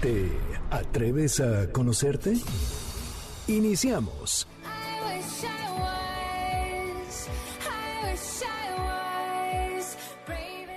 ¿Te atreves a conocerte? Iniciamos.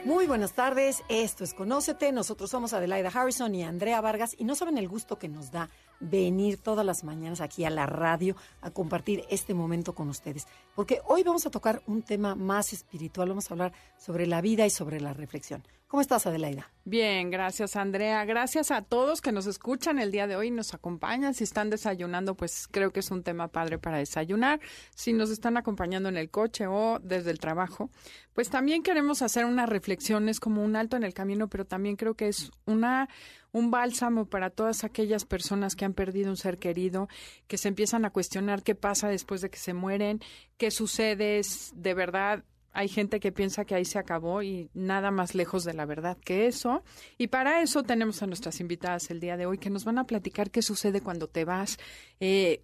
Muy buenas tardes, esto es Conócete, nosotros somos Adelaida Harrison y Andrea Vargas. Y no saben el gusto que nos da venir todas las mañanas aquí a la radio a compartir este momento con ustedes, porque hoy vamos a tocar un tema más espiritual, vamos a hablar sobre la vida y sobre la reflexión. ¿Cómo estás, Adelaida? Bien, gracias, Andrea. Gracias a todos que nos escuchan el día de hoy, nos acompañan. Si están desayunando, pues creo que es un tema padre para desayunar. Si nos están acompañando en el coche o desde el trabajo, pues también queremos hacer unas reflexiones como un alto en el camino, pero también creo que es una un bálsamo para todas aquellas personas que han perdido un ser querido, que se empiezan a cuestionar qué pasa después de que se mueren, qué sucede, de verdad hay gente que piensa que ahí se acabó y nada más lejos de la verdad que eso. Y para eso tenemos a nuestras invitadas el día de hoy que nos van a platicar qué sucede cuando te vas. Eh,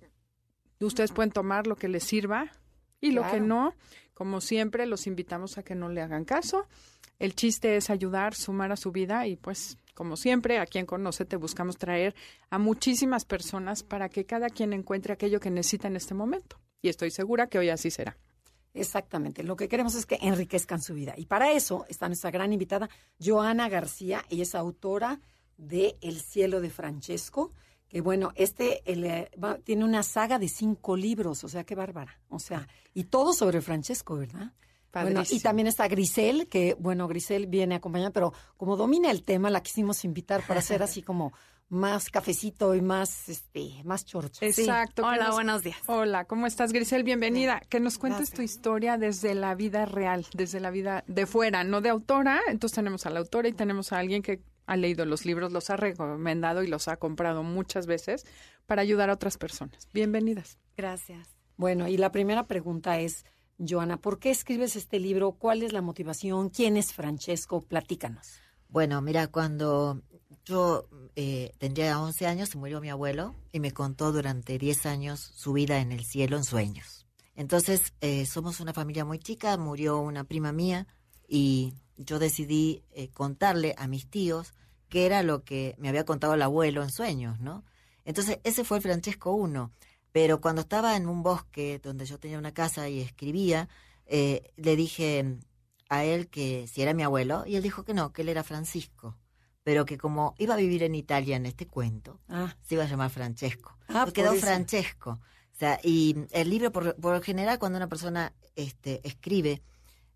ustedes pueden tomar lo que les sirva y lo que no. Como siempre, los invitamos a que no le hagan caso. El chiste es ayudar, sumar a su vida y pues, como siempre, a quien conoce te buscamos traer a muchísimas personas para que cada quien encuentre aquello que necesita en este momento. Y estoy segura que hoy así será. Exactamente. Lo que queremos es que enriquezcan su vida. Y para eso está nuestra gran invitada, Joana García. Ella es autora de El cielo de Francesco. Que bueno, este eh, tiene una saga de cinco libros, o sea, qué bárbara. O sea, y todo sobre Francesco, ¿verdad? Bueno, y también está Grisel, que bueno, Grisel viene acompañada, pero como domina el tema, la quisimos invitar para hacer así como más cafecito y más este más chorcho. Exacto. Hola, buenos días. Hola, ¿cómo estás, Grisel? Bienvenida. Que nos cuentes tu historia desde la vida real, desde la vida de fuera, no de autora. Entonces tenemos a la autora y tenemos a alguien que ha leído los libros, los ha recomendado y los ha comprado muchas veces para ayudar a otras personas. Bienvenidas. Gracias. Bueno, y la primera pregunta es, Joana, ¿por qué escribes este libro? ¿Cuál es la motivación? ¿Quién es Francesco? Platícanos. Bueno, mira, cuando yo eh, tendría 11 años, se murió mi abuelo y me contó durante 10 años su vida en el cielo en sueños. Entonces, eh, somos una familia muy chica, murió una prima mía y yo decidí eh, contarle a mis tíos qué era lo que me había contado el abuelo en sueños, ¿no? Entonces, ese fue el Francesco I. Pero cuando estaba en un bosque donde yo tenía una casa y escribía, le dije a él que si era mi abuelo y él dijo que no, que él era Francisco pero que como iba a vivir en Italia en este cuento, ah. se iba a llamar Francesco. Ah, quedó Francesco. O sea, y el libro, por, por general, cuando una persona este, escribe,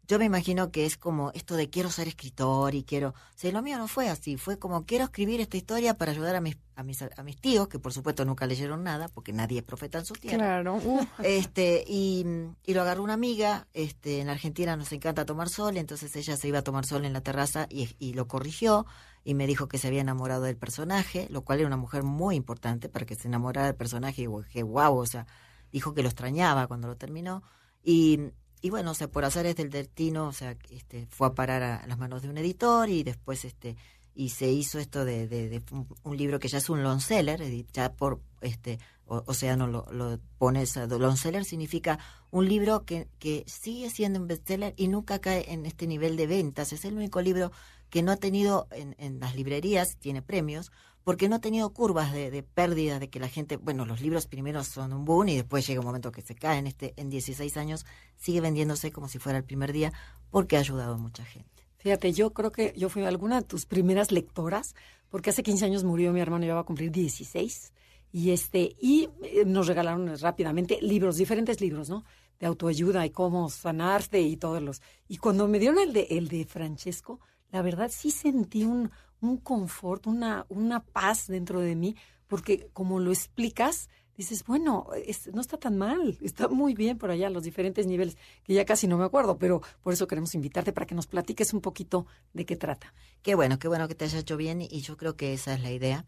yo me imagino que es como esto de quiero ser escritor y quiero... O sea, lo mío no fue así, fue como quiero escribir esta historia para ayudar a mis, a mis, a mis tíos, que por supuesto nunca leyeron nada, porque nadie es profeta en su tierra. Claro. Este, y, y, lo agarró una amiga, este, en Argentina nos encanta tomar sol, entonces ella se iba a tomar sol en la terraza y, y lo corrigió y me dijo que se había enamorado del personaje, lo cual era una mujer muy importante para que se enamorara del personaje y que wow, o sea, dijo que lo extrañaba cuando lo terminó. Y, y bueno, o sea, por es del destino, o sea, este, fue a parar a las manos de un editor y después este y se hizo esto de, de, un, libro que ya es un long seller, ya por este Océano lo, lo pone, long seller significa un libro que, que sigue siendo un bestseller y nunca cae en este nivel de ventas, es el único libro que no ha tenido en, en las librerías, tiene premios, porque no ha tenido curvas de, de, pérdida, de que la gente, bueno, los libros primero son un boom y después llega un momento que se caen. Este, en 16 años sigue vendiéndose como si fuera el primer día porque ha ayudado a mucha gente. Fíjate, yo creo que yo fui alguna de tus primeras lectoras, porque hace 15 años murió mi hermano, yo iba a cumplir 16, y este, y eh, nos regalaron rápidamente libros, diferentes libros, ¿no? De autoayuda y cómo sanarte y todos los. Y cuando me dieron el de, el de Francesco, la verdad sí sentí un, un confort, una, una paz dentro de mí, porque como lo explicas, dices, bueno, no está tan mal, está muy bien por allá, los diferentes niveles, que ya casi no me acuerdo, pero por eso queremos invitarte para que nos platiques un poquito de qué trata. Qué bueno, qué bueno que te haya hecho bien y yo creo que esa es la idea.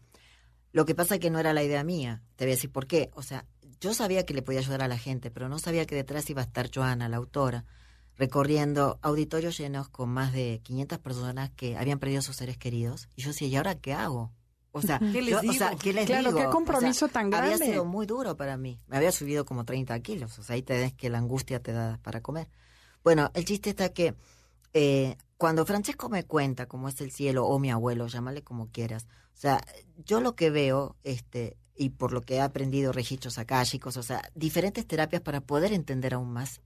Lo que pasa es que no era la idea mía. Te voy a decir por qué. O sea, yo sabía que le podía ayudar a la gente, pero no sabía que detrás iba a estar Joana, la autora, recorriendo auditorios llenos con más de 500 personas que habían perdido a sus seres queridos. Y yo decía, ¿y ahora qué hago? O sea, ¿Qué les yo- o digo? sea, ¿qué les Claro, digo? qué compromiso O sea, tan grande. Había sido muy duro para mí. Me había subido como 30 kilos. O sea, ahí te ves que la angustia te da para comer. Bueno, el chiste está que eh, cuando Francesco me cuenta cómo es el cielo, o mi abuelo, llámale como quieras, o sea, yo lo que veo, este, y por lo que he aprendido registros akáshicos, o sea, diferentes terapias para poder entender aún más.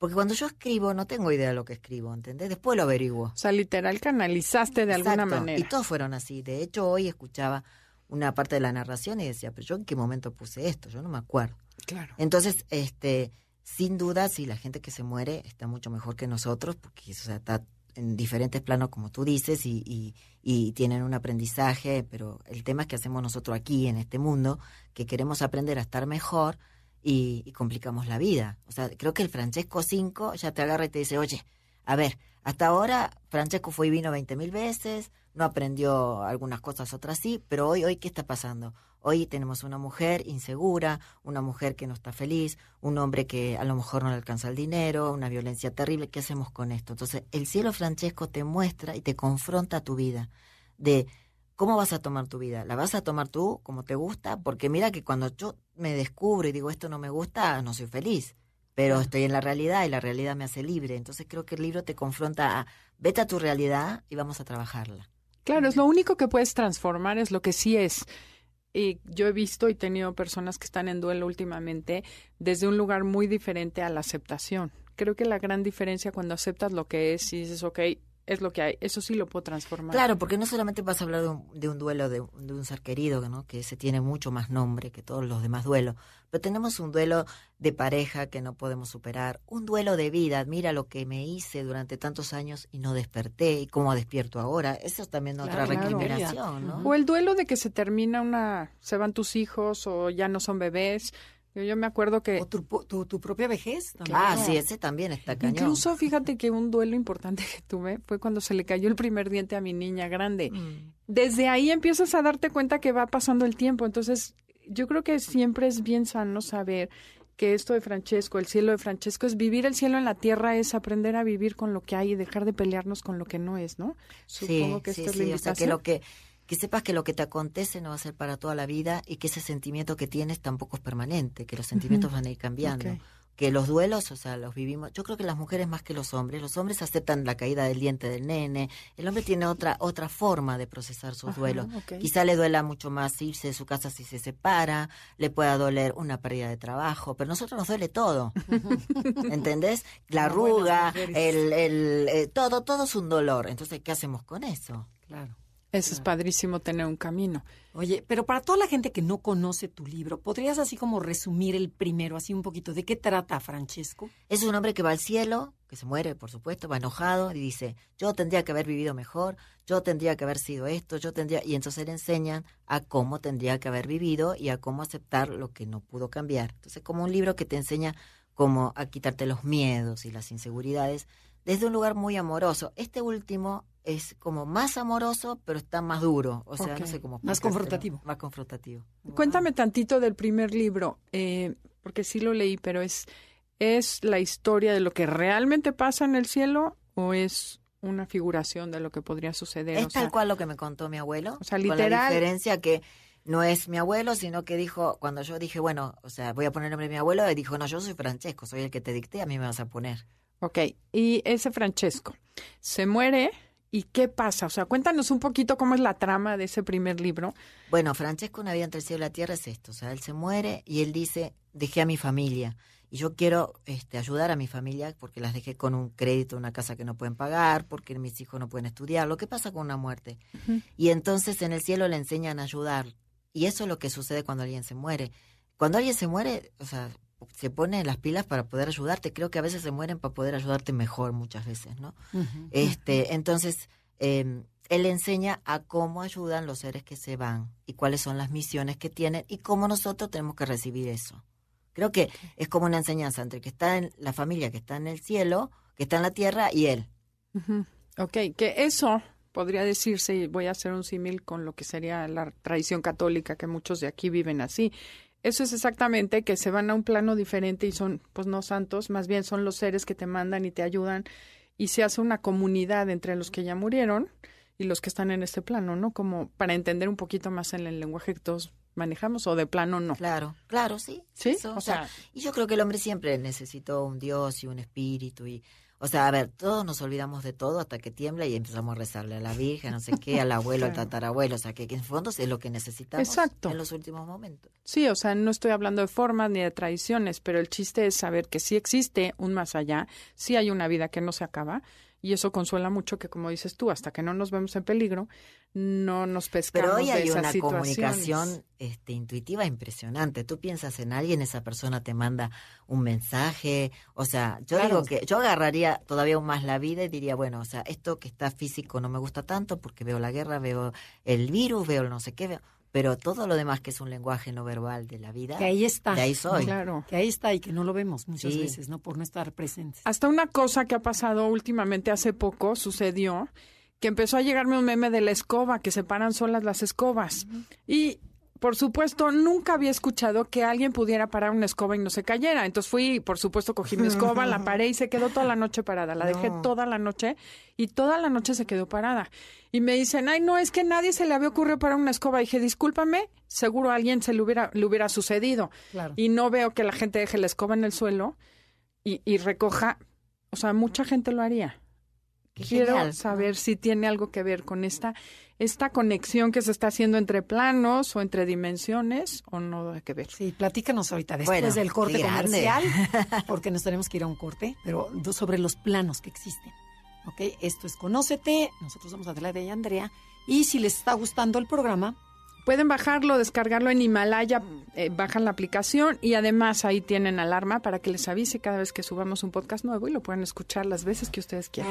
Porque cuando yo escribo, no tengo idea de lo que escribo, ¿entendés? Después lo averiguo. O sea, literal canalizaste de alguna manera. Y todos fueron así. De hecho, hoy escuchaba una parte de la narración y decía, pero yo en qué momento puse esto, yo no me acuerdo. Claro. Entonces, este, sin duda, sí, la gente que se muere está mucho mejor que nosotros, porque o sea, está en diferentes planos, como tú dices, y, y, y tienen un aprendizaje, pero el tema es que hacemos nosotros aquí, en este mundo, que queremos aprender a estar mejor y, y complicamos la vida. O sea, creo que el Francesco 5 ya te agarra y te dice, oye, a ver, hasta ahora Francesco fue y vino 20 mil veces, no aprendió algunas cosas, otras sí, pero hoy, hoy, ¿qué está pasando? Hoy tenemos una mujer insegura, una mujer que no está feliz, un hombre que a lo mejor no le alcanza el dinero, una violencia terrible. ¿Qué hacemos con esto? Entonces, el cielo Francesco te muestra y te confronta a tu vida de cómo vas a tomar tu vida. ¿La vas a tomar tú como te gusta? Porque mira que cuando yo me descubro y digo esto no me gusta, no soy feliz. Pero estoy en la realidad y la realidad me hace libre. Entonces creo que el libro te confronta a vete a tu realidad y vamos a trabajarla. Claro, es lo único que puedes transformar, es lo que sí es. Y yo he visto y tenido personas que están en duelo últimamente desde un lugar muy diferente a la aceptación. Creo que la gran diferencia cuando aceptas lo que es y dices, ok, es lo que hay, eso sí lo puedo transformar. Claro, porque no solamente vas a hablar de un, de un duelo de, un- de un ser querido, ¿no? que ese tiene mucho más nombre que todos los demás duelos, pero tenemos un duelo de pareja que no podemos superar, un duelo de vida, mira lo que me hice durante tantos años y no desperté y cómo despierto ahora, eso es también otra Claro, recriminación, ¿no? O el duelo de que se termina una, se van tus hijos o ya no son bebés. Yo, yo me acuerdo que O tu, tu, tu propia vejez también. Ah, sí, ese también está cañón. incluso fíjate que un duelo importante que tuve fue cuando se le cayó el primer diente a mi niña grande. Mm. desde ahí empiezas a darte cuenta que va pasando el tiempo. Entonces, yo creo que siempre es bien sano saber que esto de Francesco, el cielo de Francesco, es vivir el cielo en la tierra, es aprender a vivir con lo que hay y dejar de pelearnos con lo que no es, ¿no? Supongo que sí, esta es sí, la o sea, que lo que que sepas que lo que te acontece no va a ser para toda la vida y que ese sentimiento que tienes tampoco es permanente, que los sentimientos van a ir cambiando. Que los duelos, o sea, los vivimos. Yo creo que las mujeres más que los hombres, los hombres aceptan la caída del diente del nene. El hombre tiene otra otra forma de procesar sus Ajá, duelos. ok. Quizá le duela mucho más irse de su casa si se separa, le pueda doler una pérdida de trabajo, pero a nosotros nos duele todo. ¿Entendés? La arruga, el, el, eh, todo, todo es un dolor. Entonces, ¿qué hacemos con eso? Claro. Eso es padrísimo tener un camino. Oye, pero para toda la gente que no conoce tu libro, ¿podrías así como resumir el primero, así un poquito? ¿De qué trata, Francesco? Es un hombre que va al cielo, que se muere, por supuesto, va enojado y dice, yo tendría que haber vivido mejor, yo tendría que haber sido esto, yo tendría... Y entonces le enseñan a cómo tendría que haber vivido y a cómo aceptar lo que no pudo cambiar. Entonces, como un libro que te enseña cómo a quitarte los miedos y las inseguridades desde un lugar muy amoroso. Este último es como más amoroso, pero está más duro. O sea, no sé cómo Más confrontativo. Más confrontativo. Cuéntame tantito del primer libro, eh, porque sí lo leí, pero es, ¿es la historia de lo que realmente pasa en el cielo o es una figuración de lo que podría suceder? Es O sea, tal cual lo que me contó mi abuelo. o sea, Con la literal. diferencia que no es mi abuelo, sino que dijo, cuando yo dije, bueno, o sea, voy a poner el nombre de mi abuelo, dijo, no, yo soy Francesco, soy el que te dicté, a mí me vas a poner. Ok, y ese Francesco se muere y ¿qué pasa? O sea, cuéntanos un poquito cómo es la trama de ese primer libro. Bueno, Francesco, una vida entre el cielo y la tierra es esto, o sea, él se muere y él dice, dejé a mi familia. Y yo quiero este, ayudar a mi familia porque las dejé con un crédito, una casa que no pueden pagar, porque mis hijos no pueden estudiar, lo que pasa con una muerte. Y entonces en el cielo le enseñan a ayudar. Y eso es lo que sucede cuando alguien se muere. Cuando alguien se muere, o sea, se pone las pilas para poder ayudarte. Creo que a veces se mueren para poder ayudarte mejor muchas veces, ¿no? Este, entonces, eh, él enseña a cómo ayudan los seres que se van y cuáles son las misiones que tienen y cómo nosotros tenemos que recibir eso. Creo que es como una enseñanza entre que está en la familia que está en el cielo, que está en la tierra y él. Ujú. Ok, que eso podría decirse, y voy a hacer un símil con lo que sería la tradición católica, que muchos de aquí viven así. Eso es exactamente que se van a un plano diferente y son, pues no santos, más bien son los seres que te mandan y te ayudan y se hace una comunidad entre los que ya murieron y los que están en este plano, ¿no? Como para entender un poquito más en el lenguaje que todos manejamos o de plano no. Claro, claro, sí. Sí, Eso, o sea- y yo creo que el hombre siempre necesitó un Dios y un espíritu y o sea, a ver, todos nos olvidamos de todo hasta que tiembla y empezamos a rezarle a la Virgen, no sé qué, al abuelo, al tatarabuelo, o sea, que, que en fondo es lo que necesitamos Exacto. en los últimos momentos. Sí, o sea, no estoy hablando de formas ni de tradiciones, pero el chiste es saber que sí existe un más allá, sí hay una vida que no se acaba, y eso consuela mucho que, como dices tú, hasta que no nos vemos en peligro, no nos pescamos Pero hoy de hay esas una situaciones. comunicación este, intuitiva impresionante. Tú piensas en alguien, esa persona te manda un mensaje. O sea, yo Claro. digo que yo agarraría todavía aún más la vida y diría, bueno, o sea, esto que está físico no me gusta tanto porque veo la guerra, veo el virus, veo el no sé qué, veo- pero todo lo demás que es un lenguaje no verbal de la vida, Que ahí está. de ahí soy. Claro. Que ahí está y que no lo vemos muchas Sí. veces, ¿no? Por no estar presentes. Hasta una cosa que ha pasado últimamente hace poco sucedió que empezó a llegarme un meme de la escoba, que se paran solas las escobas. Y por supuesto, nunca había escuchado que alguien pudiera parar una escoba y no se cayera. Entonces fui, por supuesto, cogí mi escoba, la paré y se quedó toda la noche parada. La dejé No. toda la noche y toda la noche se quedó parada. Y me dicen, ay, no, es que nadie se le había ocurrido parar una escoba. dije, discúlpame, seguro a alguien se le hubiera, le hubiera sucedido. Claro. Y no veo que la gente deje la escoba en el suelo y, y recoja. O sea, mucha gente lo haría. Qué Quiero genial. saber si tiene algo que ver con esta, esta conexión que se está haciendo entre planos o entre dimensiones o no tiene que ver. Sí, platícanos ahorita después Bueno, del corte grande. comercial, porque nos tenemos que ir a un corte, pero sobre los planos que existen. ¿Ok? Esto es Conócete, nosotros somos Adelaide y Andrea, y si les está gustando el programa, Pueden bajarlo, descargarlo en Himalaya, eh, bajan la aplicación y además ahí tienen alarma para que les avise cada vez que subamos un podcast nuevo y lo pueden escuchar las veces que ustedes quieran.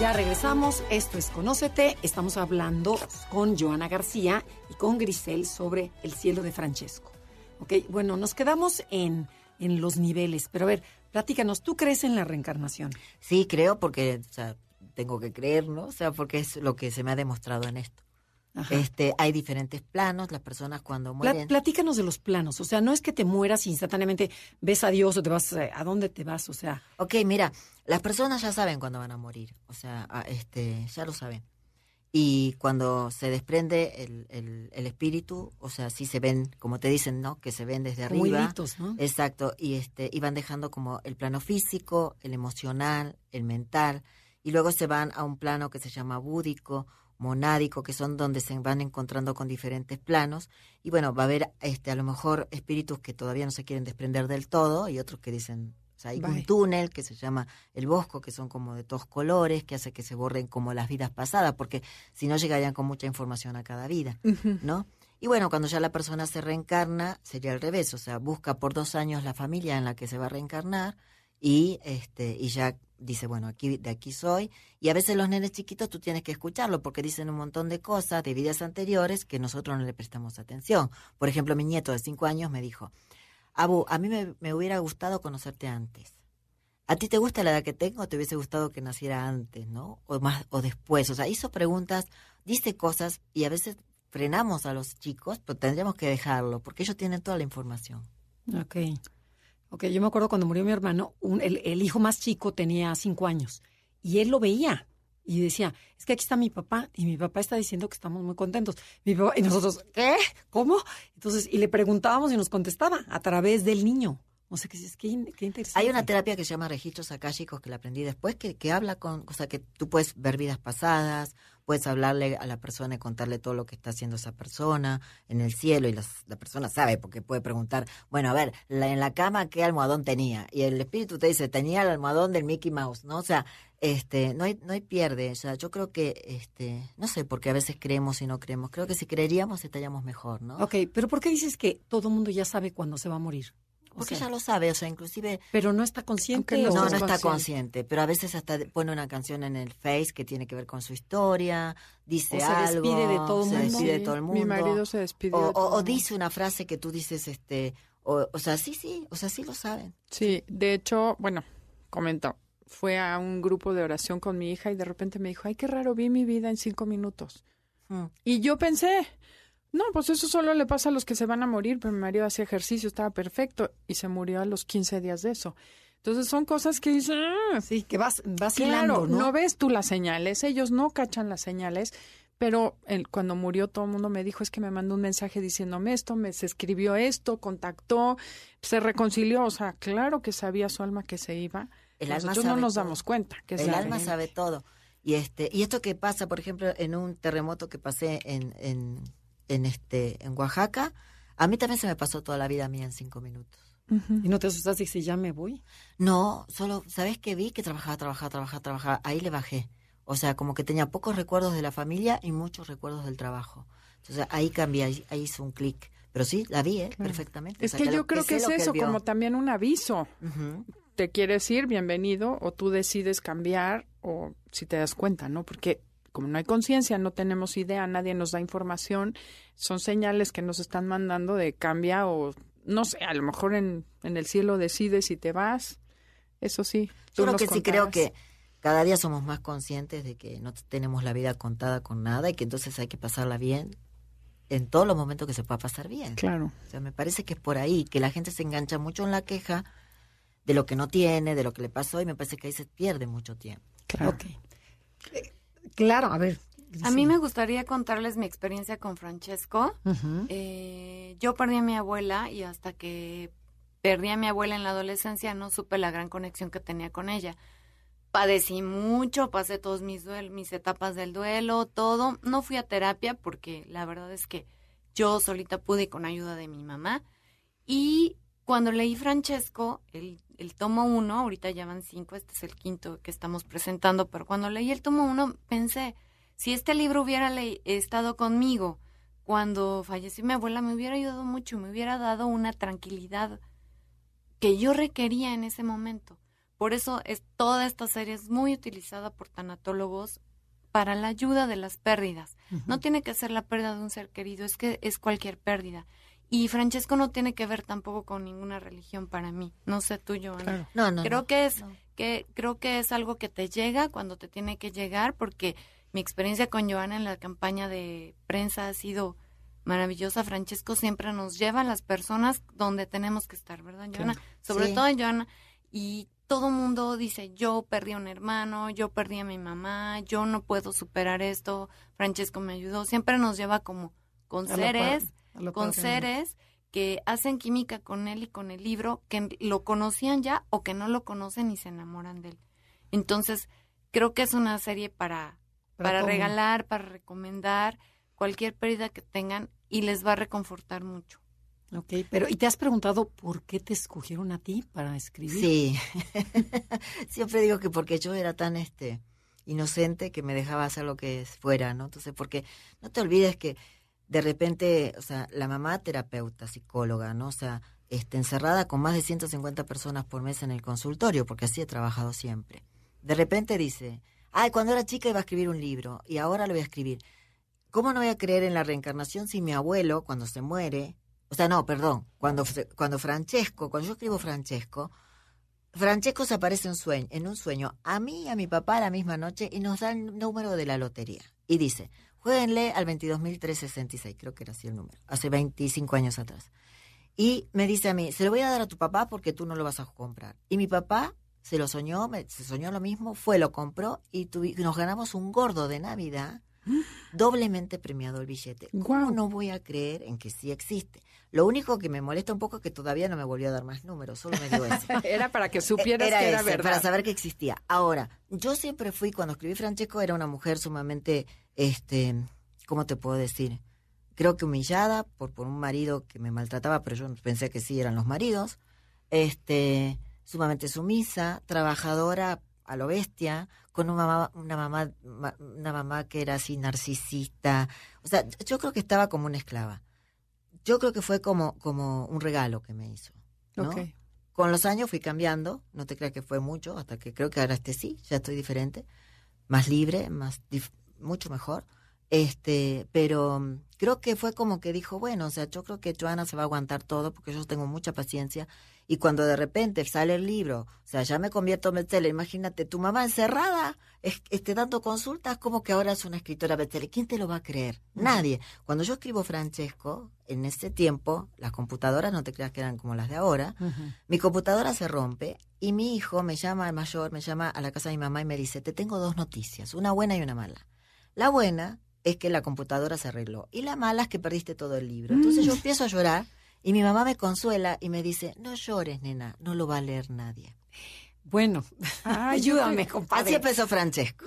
Ya regresamos. Esto es Conócete. Estamos hablando con Joana García y con Grisel sobre el cielo de Francesco. Ok, bueno, nos quedamos en, en los niveles, pero a ver, platícanos, ¿tú crees en la reencarnación? Sí, creo porque, o sea, tengo que creer, ¿no? O sea, porque es lo que se me ha demostrado en esto. Ajá. Este, hay diferentes planos, las personas cuando mueren. platícanos de los planos, o sea, no es que te mueras instantáneamente ves a Dios o te vas, eh, ¿a dónde te vas? O sea, Ok, mira, las personas ya saben cuándo van a morir, o sea, este, ya lo saben. Y cuando se desprende el, el, el espíritu, o sea, sí se ven, como te dicen, ¿no? Que se ven desde arriba. hilitos, ¿no? Exacto, y este, y van dejando como el plano físico, el emocional, el mental, y luego se van a un plano que se llama búdico, monádico, que son donde se van encontrando con diferentes planos, y bueno, va a haber este, a lo mejor espíritus que todavía no se quieren desprender del todo, y otros que dicen, o sea, hay Bye. un túnel que se llama el bosco, que son como de todos colores, que hace que se borren como las vidas pasadas, porque si no llegarían con mucha información a cada vida. ¿no? Y bueno, cuando ya la persona se reencarna, sería al revés, o sea, busca por dos años la familia en la que se va a reencarnar y este y ya dice, bueno, aquí de aquí soy. Y a veces los nenes chiquitos tú tienes que escucharlo porque dicen un montón de cosas de vidas anteriores que nosotros no le prestamos atención. Por ejemplo, mi nieto de cinco años me dijo, Abu, a mí me, me hubiera gustado conocerte antes. ¿A ti te gusta la edad que tengo o te hubiese gustado que naciera antes, no? O más o después. O sea, hizo preguntas, dice cosas y a veces frenamos a los chicos, pero tendríamos que dejarlo porque ellos tienen toda la información. Ok. Ok, yo me acuerdo cuando murió mi hermano, un- el, hijo más chico tenía cinco años y él lo veía y decía, es que aquí está mi papá y mi papá está diciendo que estamos muy contentos. Mi papá, y nosotros, ¿qué? ¿Cómo? Entonces, y le preguntábamos y nos contestaba a través del niño. O sea, que es que interesante. Hay una terapia que se llama registros akáshicos que la aprendí después, que, que habla con, o sea, que tú puedes ver vidas pasadas, puedes hablarle a la persona y contarle todo lo que está haciendo esa persona en el cielo y la persona sabe porque puede preguntar, bueno, a ver, la- en la cama qué almohadón tenía y el espíritu te dice, tenía el almohadón del Mickey Mouse, ¿no? O sea, este, no hay, no hay pierde, o sea, yo creo que, este, no sé, porque a veces creemos y no creemos, creo que si creeríamos estaríamos mejor, ¿no? Ok, pero ¿por qué dices que todo mundo ya sabe cuándo se va a morir? O Porque sea, ya lo sabe, o sea, inclusive Pero no está consciente. O- No, no estés está consciente. consciente, pero a veces hasta pone una canción en el Face que tiene que ver con su historia, dice O se algo, despide de todo se mundo. despide de todo el Mi mundo, marido se despidió. o, de o- todo o el mundo. dice una frase que tú dices, este, o, o sea, sí, sí, o sea, sí lo saben. Sí, de hecho, bueno, comentó, fue a un grupo de oración con mi hija y de repente me dijo, ay, qué raro, vi mi vida en cinco minutos. Mm. Y yo pensé, no, pues eso solo le pasa a los que se van a morir, pero mi marido hacía ejercicio, estaba perfecto y se murió a los 15 días de eso. Entonces son cosas que dicen, "Ah, Sí, que vas, vas claro, ¿no? ¿no? ves tú las señales, ellos no cachan las señales, pero el- cuando murió todo el mundo me dijo, es que me mandó un mensaje diciéndome esto, me se escribió esto, contactó, se reconcilió, o sea, claro que sabía su alma que se iba. El alma Nosotros no nos todo. damos cuenta que El alma sabe todo. Y este, y esto que pasa, por ejemplo, en un terremoto que pasé en, en, en este, en Oaxaca, a mí también se me pasó toda la vida mía en cinco minutos. Y no te asustas y dices, ya me voy. No, solo, ¿sabes qué vi? Que trabajaba, trabajaba, trabajaba, trabajaba. Ahí le bajé. O sea, como que tenía pocos recuerdos de la familia y muchos recuerdos del trabajo. Entonces ahí cambié, ahí, ahí hizo un clic. Pero sí, la vi, ¿eh? Perfectamente. Es O sea, que yo lo- creo que es eso, como también un aviso. Te quieres ir, bienvenido, o tú decides cambiar, o si te das cuenta, ¿no? Porque como no hay conciencia, no tenemos idea, nadie nos da información, son señales que nos están mandando de cambia o no sé, a lo mejor en, en el cielo decides si te vas. Eso sí. tú Yo creo que sí creo que cada día somos más conscientes de que no tenemos la vida contada con nada y que entonces hay que pasarla bien en todos los momentos que se pueda pasar bien. Claro. O sea, me parece que es por ahí, que la gente se engancha mucho en la queja de lo que no tiene, de lo que le pasó, y me parece que ahí se pierde mucho tiempo. Claro. Ok. Claro, a ver. A mí me gustaría contarles mi experiencia con Francesco. Eh, yo perdí a mi abuela y hasta que perdí a mi abuela en la adolescencia no supe la gran conexión que tenía con ella. Padecí mucho, pasé todos mis mis etapas del duelo, todo. No fui a terapia porque la verdad es que yo solita pude con ayuda de mi mamá. Y cuando leí Francesco, el, el tomo uno, ahorita ya van cinco, este es el quinto que estamos presentando, pero cuando leí el tomo uno pensé, si este libro hubiera estado conmigo cuando falleció mi abuela, me hubiera ayudado mucho, me hubiera dado una tranquilidad que yo requería en ese momento. Por eso es, toda esta serie es muy utilizada por tanatólogos para la ayuda de las pérdidas. No tiene que ser la pérdida de un ser querido, es que es cualquier pérdida. Y Francesco no tiene que ver tampoco con ninguna religión para mí. No sé tú, Joana. Claro. No, no, creo no. que es no. que creo que es algo que te llega cuando te tiene que llegar porque mi experiencia con Joana en la campaña de prensa ha sido maravillosa. Francesco siempre nos lleva a las personas donde tenemos que estar, ¿verdad, Joana? Sobre Sí. todo Joana y todo mundo dice, yo perdí a un hermano, yo perdí a mi mamá, yo no puedo superar esto, Francesco me ayudó. Siempre nos lleva como con seres lo con seres que hacen química con él y con el libro, que lo conocían ya o que no lo conocen y se enamoran de él. Entonces, creo que es una serie para, Para regalar, para recomendar, cualquier pérdida que tengan y les va a reconfortar mucho. Ok, pero ¿y te has preguntado por qué te escogieron a ti para escribir? Sí. Siempre digo que porque yo era tan este inocente que me dejaba hacer lo que fuera, ¿no? Entonces, porque no te olvides que de repente, o sea, la mamá terapeuta, psicóloga, ¿no? O sea, este, encerrada con más de 150 personas por mes en el consultorio, porque así he trabajado siempre. De repente dice, ay, cuando era chica iba a escribir un libro y ahora lo voy a escribir. ¿Cómo no voy a creer en la reencarnación si mi abuelo, cuando se muere, o sea, no, perdón, cuando, cuando Francesco, cuando yo escribo Francesco, Francesco se aparece en, sueño, en un sueño a mí y a mi papá la misma noche y nos da el número de la lotería. Y dice, jueguenle al 22.366, creo que era así el número, hace 25 años atrás. Y me dice a mí, se lo voy a dar a tu papá porque tú no lo vas a comprar. Y mi papá se lo soñó, me- se soñó lo mismo, fue, lo compró y tuvi- nos ganamos un gordo de Navidad, doblemente premiado el billete. ¿Cómo no voy a creer en que sí existe? Lo único que me molesta un poco es que todavía no me volvió a dar más números, solo me dio. Era para que supieras Era que era ese, verdad. para saber que existía. Ahora, yo siempre fui, cuando escribí Francesco, era una mujer sumamente este, ¿cómo te puedo decir? Creo que humillada por, por un marido que me maltrataba, pero yo pensé que sí eran los maridos. Este, sumamente sumisa, trabajadora a lo bestia, con una mamá, una mamá, una mamá que era así narcisista. O sea, yo creo que estaba como una esclava. Yo creo que fue como, como un regalo que me hizo. ¿no? Con los años fui cambiando, no te creas que fue mucho, hasta que creo que ahora este sí, ya estoy diferente, más libre, más mucho mejor. Este, pero mm, creo que fue como que dijo, bueno, o sea, yo creo que Joana se va a aguantar todo porque yo tengo mucha paciencia y cuando de repente sale el libro, o sea, ya me convierto en bestseller, imagínate, tu mamá encerrada, esté dando consultas, como que ahora es una escritora bestseller, ¿quién te lo va a creer? Nadie. Cuando yo escribo Francesco, en ese tiempo, las computadoras, no te creas que eran como las de ahora, mi computadora se rompe y mi hijo me llama, el mayor, me llama a la casa de mi mamá y me dice, te tengo dos noticias, una buena y una mala. La buena es que la computadora se arregló. Y la mala es que perdiste todo el libro. Entonces yo mm. empiezo a llorar y mi mamá me consuela y me dice, no llores, nena, no lo va a leer nadie. Bueno, ayúdame, compadre. Así empezó Francesco.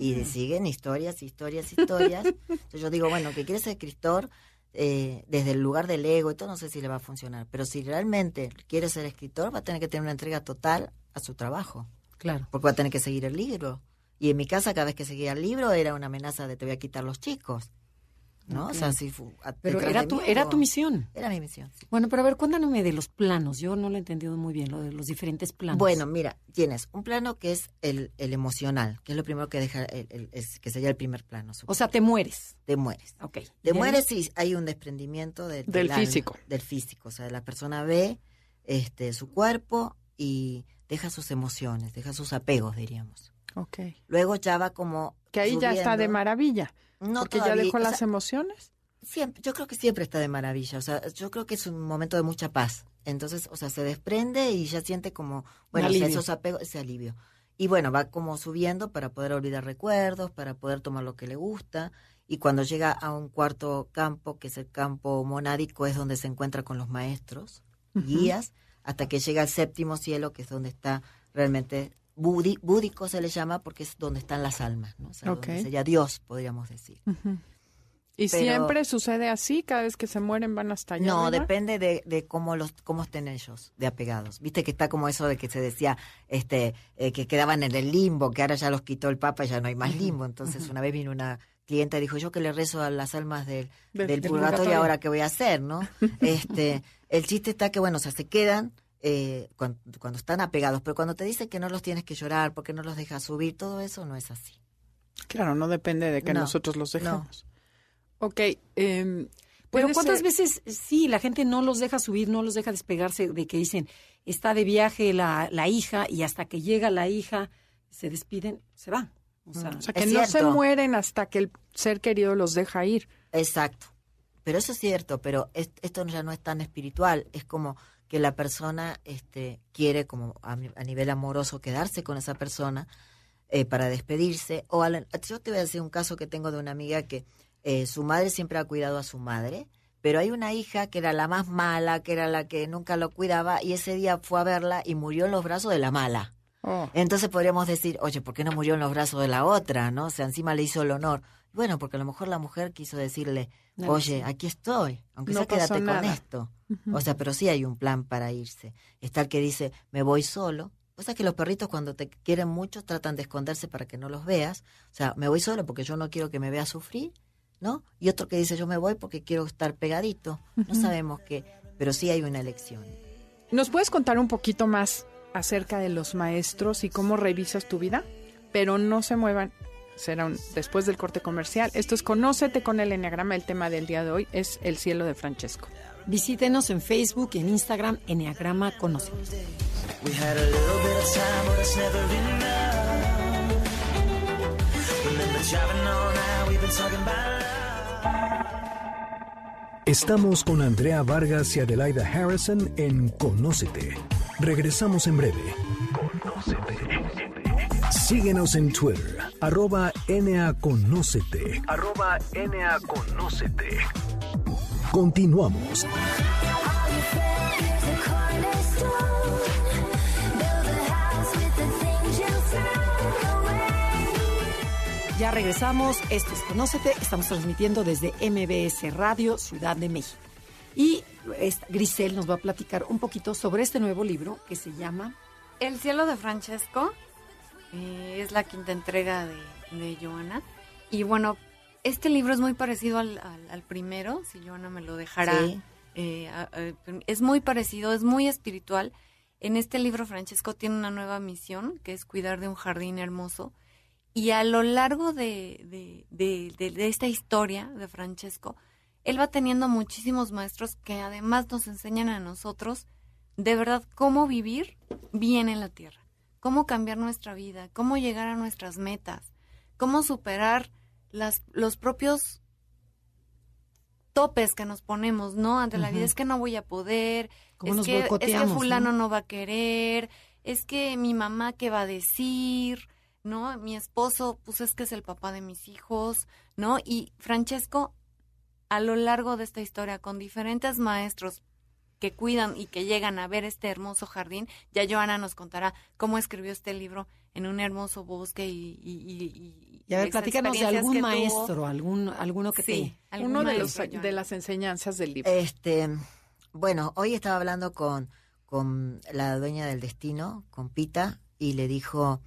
Y siguen historias, historias, historias. Entonces yo digo, bueno, que quiere ser escritor eh, desde el lugar del ego y todo, no sé si le va a funcionar. Pero si realmente quiere ser escritor, va a tener que tener una entrega total a su trabajo. Claro. Porque va a tener que seguir el libro. Y en mi casa, cada vez que seguía el libro, era una amenaza de te voy a quitar los chicos. ¿no? O sea, sí Pero era tu, era tu misión. Era mi misión. Bueno, pero a ver, cuéntanos de los planos. Yo no lo he entendido muy bien, lo de los diferentes planos. Bueno, mira, tienes un plano que es el, el emocional, que es lo primero que deja, el, que sería el primer plano. O sea, te mueres. Te mueres. Ok. Te mueres si hay un desprendimiento del, físico. Del físico. O sea, la persona ve este su cuerpo y deja sus emociones, deja sus apegos, diríamos. Okay. Luego ya va como. Que ahí ya está de maravilla. No porque ya dejó las emociones. Siempre, yo creo que siempre está de maravilla. O sea, yo creo que es un momento de mucha paz. Entonces, o sea, se desprende y ya siente como, bueno, esos apegos, ese alivio. Y bueno, va como subiendo para poder olvidar recuerdos, para poder tomar lo que le gusta. Y cuando llega a un cuarto campo, que es el campo monádico, es donde se encuentra con los maestros, guías, hasta que llega al séptimo cielo, que es donde está realmente búdico se le llama porque es donde están las almas, ¿no? O sea, donde sería Dios, podríamos decir. ¿Y siempre sucede así? ¿Cada vez que se mueren van hasta allá? No, depende de, de, cómo los cómo estén ellos de apegados. Viste que está como eso de que se decía este eh, que quedaban en el limbo, que ahora ya los quitó el Papa, ya no hay más limbo. Entonces una vez vino una clienta y dijo, yo que le rezo a las almas del, del, purgatorio, ahora qué voy a hacer, ¿no? este El chiste está que, bueno, o sea, se quedan eh, cuando, están apegados, pero cuando te dicen que no los tienes que llorar porque no los dejas subir, todo eso no es así. Claro, no depende de que nosotros los dejemos. Ok. Eh, pero ¿cuántas veces sí, la gente no los deja subir, no los deja despegarse de que dicen, está de viaje la, la hija y hasta que llega la hija, se despiden, se van? O sea, que no se mueren hasta que el ser querido los deja ir. Exacto. Pero eso es cierto, pero esto ya no es tan espiritual, es como que la persona este, quiere como a, nivel amoroso quedarse con esa persona eh, para despedirse. O yo te voy a decir un caso que tengo de una amiga que eh, su madre siempre ha cuidado a su madre, pero hay una hija que era la más mala, que era la que nunca lo cuidaba, y ese día fue a verla y murió en los brazos de la mala. Oh. Entonces podríamos decir, oye, ¿por qué no murió en los brazos de la otra? ¿No? O sea, encima le hizo el honor. Bueno, porque a lo mejor la mujer quiso decirle, oye, aquí estoy, aunque sea quédate con esto. O sea, pero sí hay un plan para irse. Está el que dice, me voy solo. O sea que los perritos cuando te quieren mucho tratan de esconderse para que no los veas. O sea, me voy solo porque yo no quiero que me vea sufrir, ¿no? Y otro que dice, yo me voy porque quiero estar pegadito. No sabemos qué, pero sí hay una elección. ¿Nos puedes contar un poquito más acerca de los maestros y cómo revisas tu vida? Pero no se muevan será después del corte comercial. Esto es Conócete con el Enneagrama. El tema del día de hoy es el cielo de Francesco. Visítenos en Facebook y en Instagram, Enneagrama Conócete. Estamos con Andrea Vargas y Adelaida Harrison en Conócete. Regresamos en breve. Síguenos en Twitter, arroba NAConócete. Arroba NAConócete. Continuamos. Ya regresamos. Esto es Conócete. Estamos transmitiendo desde MBS Radio, Ciudad de México. Y Grisel nos va a platicar un poquito sobre este nuevo libro que se llama El cielo de Francesco. Eh, es la quinta entrega de, de Joana. Y bueno, este libro es muy parecido al, al- al primero, si Joana me lo dejara. Sí. eh, es muy parecido, es muy espiritual. En este libro Francesco tiene una nueva misión, que es cuidar de un jardín hermoso. Y a lo largo de, de- de- de- de esta historia de Francesco, él va teniendo muchísimos maestros que además nos enseñan a nosotros de verdad cómo vivir bien en la tierra, cómo cambiar nuestra vida, cómo llegar a nuestras metas, cómo superar las, los propios topes que nos ponemos, ¿no? Ante la vida es que no voy a poder, Cómo es nos que, es que fulano ¿no? ¿no? va a querer, es que mi mamá qué va a decir, ¿no? Mi esposo, pues es que es el papá de mis hijos, ¿no? Y Francesco, a lo largo de esta historia, con diferentes maestros que cuidan y que llegan a ver este hermoso jardín, ya Joana nos contará cómo escribió este libro en un hermoso bosque y... y, y, y- Y a ver, platícanos de algún tuvo. maestro, algún, alguno que Sí, te... algún Uno de, los, de las enseñanzas del libro. Este, bueno, hoy estaba hablando con, con la dueña del destino, con Pita, y le dijo,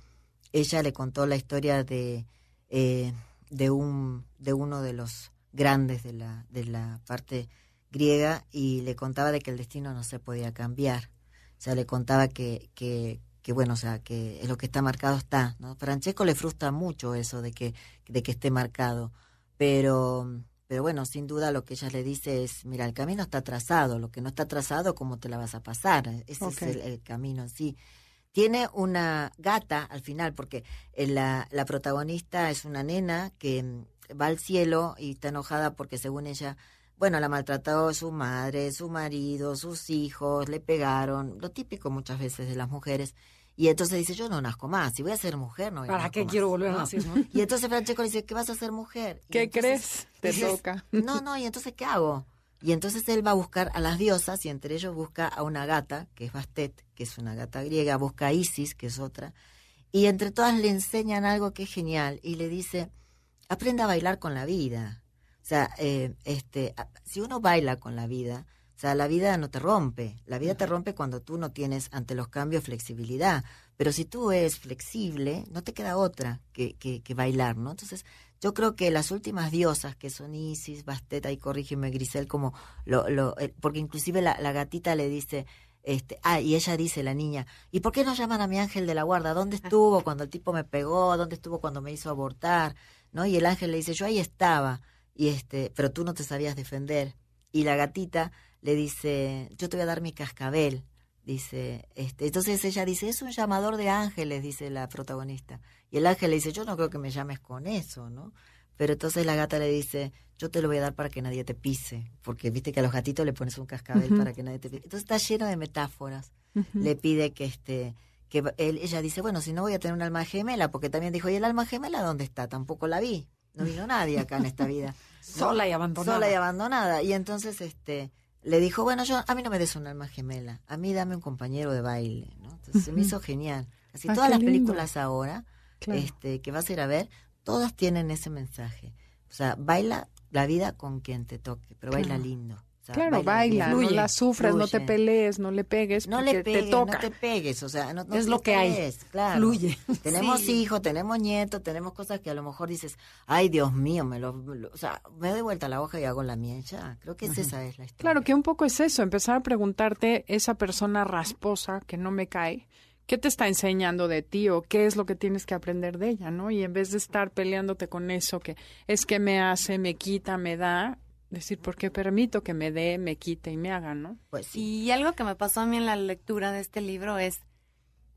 ella le contó la historia de, eh, de un, de uno de los grandes de la, de la parte griega, y le contaba de que el destino no se podía cambiar. O sea, le contaba que, que, que bueno, o sea, que lo que está marcado está, ¿no? Francesco le frustra mucho eso de que, de que esté marcado, pero, pero bueno, sin duda lo que ella le dice es, mira, el camino está trazado, lo que no está trazado, ¿cómo te la vas a pasar? Ese es el, el camino en sí. Tiene una gata al final, porque eh, la, la protagonista es una nena que mm, va al cielo y está enojada porque según ella, bueno, la maltrató su madre, su marido, sus hijos, le pegaron, lo típico muchas veces de las mujeres. Y entonces dice, yo no nazco más, si voy a ser mujer, no voy a ¿Para qué más", quiero volver a nacer, no? Y entonces Francesco le dice, ¿qué vas a ser mujer? Y ¿Qué entonces crees? Te dices, toca. No, no, y entonces ¿qué hago? Y entonces él va a buscar a las diosas y entre ellos busca a una gata, que es Bastet, que es una gata griega, busca a Isis, que es otra, y entre todas le enseñan algo que es genial y le dice, aprenda a bailar con la vida. O sea, eh, este, si uno baila con la vida, o sea, la vida no te rompe. La vida te rompe cuando tú no tienes ante los cambios flexibilidad. Pero si tú eres flexible, no te queda otra que, que, que bailar, ¿no? Entonces, yo creo que las últimas diosas que son Isis, Basteta y corrígeme Grisel, como lo, lo, porque inclusive la, la gatita le dice, este, ah, y ella dice, la niña, ¿y por qué no llaman a mi ángel de la guarda? ¿Dónde estuvo cuando el tipo me pegó? ¿Dónde estuvo cuando me hizo abortar? ¿No? Y el ángel le dice, yo ahí estaba, y este, pero tú no te sabías defender. Y la gatita le dice, yo te voy a dar mi cascabel. Dice, este, entonces ella dice, es un llamador de ángeles, dice la protagonista. Y el ángel le dice, yo no creo que me llames con eso, ¿no? Pero entonces la gata le dice, yo te lo voy a dar para que nadie te pise, porque viste que a los gatitos le pones un cascabel para que nadie te pise. Entonces está lleno de metáforas. Le pide que este que él- ella dice, bueno, si no voy a tener un alma gemela, porque también dijo, ¿y el alma gemela dónde está? Tampoco la vi. No vino nadie acá en esta vida. Sola y abandonada. Sola y abandonada. Y entonces este le dijo, bueno, yo a mí no me des un alma gemela, a mí dame un compañero de baile, ¿no? Entonces se me hizo genial. Así Ah, todas las lindo. películas ahora Claro. este que vas a ir a ver, todas tienen ese mensaje. O sea, baila la vida con quien te toque, pero baila lindo. Sea, Claro, baila, no Fluye, la sufras, no te pelees, no le pegues, No porque le pegues, te toca. no te pegues, o sea, no, no Es te lo que hay. pelees, claro. Fluye. Tenemos Sí. hijos, tenemos nietos, tenemos cosas que a lo mejor dices, ay Dios mío, me lo, o sea, me doy vuelta la hoja y hago la ya. Creo que es esa es la historia. Claro, que un poco es eso, empezar a preguntarte esa persona rasposa que no me cae, ¿qué te está enseñando de ti o qué es lo que tienes que aprender de ella, no? Y en vez de estar peleándote con eso que es que me hace, me quita, me da, decir, ¿por qué permito que me dé, me quite y me haga, no? Pues sí. Y algo que me pasó a mí en la lectura de este libro es,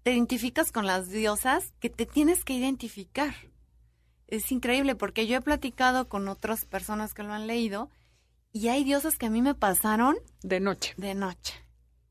te identificas con las diosas que te tienes que identificar. Es increíble porque yo he platicado con otras personas que lo han leído y hay diosas que a mí me pasaron De noche. de noche.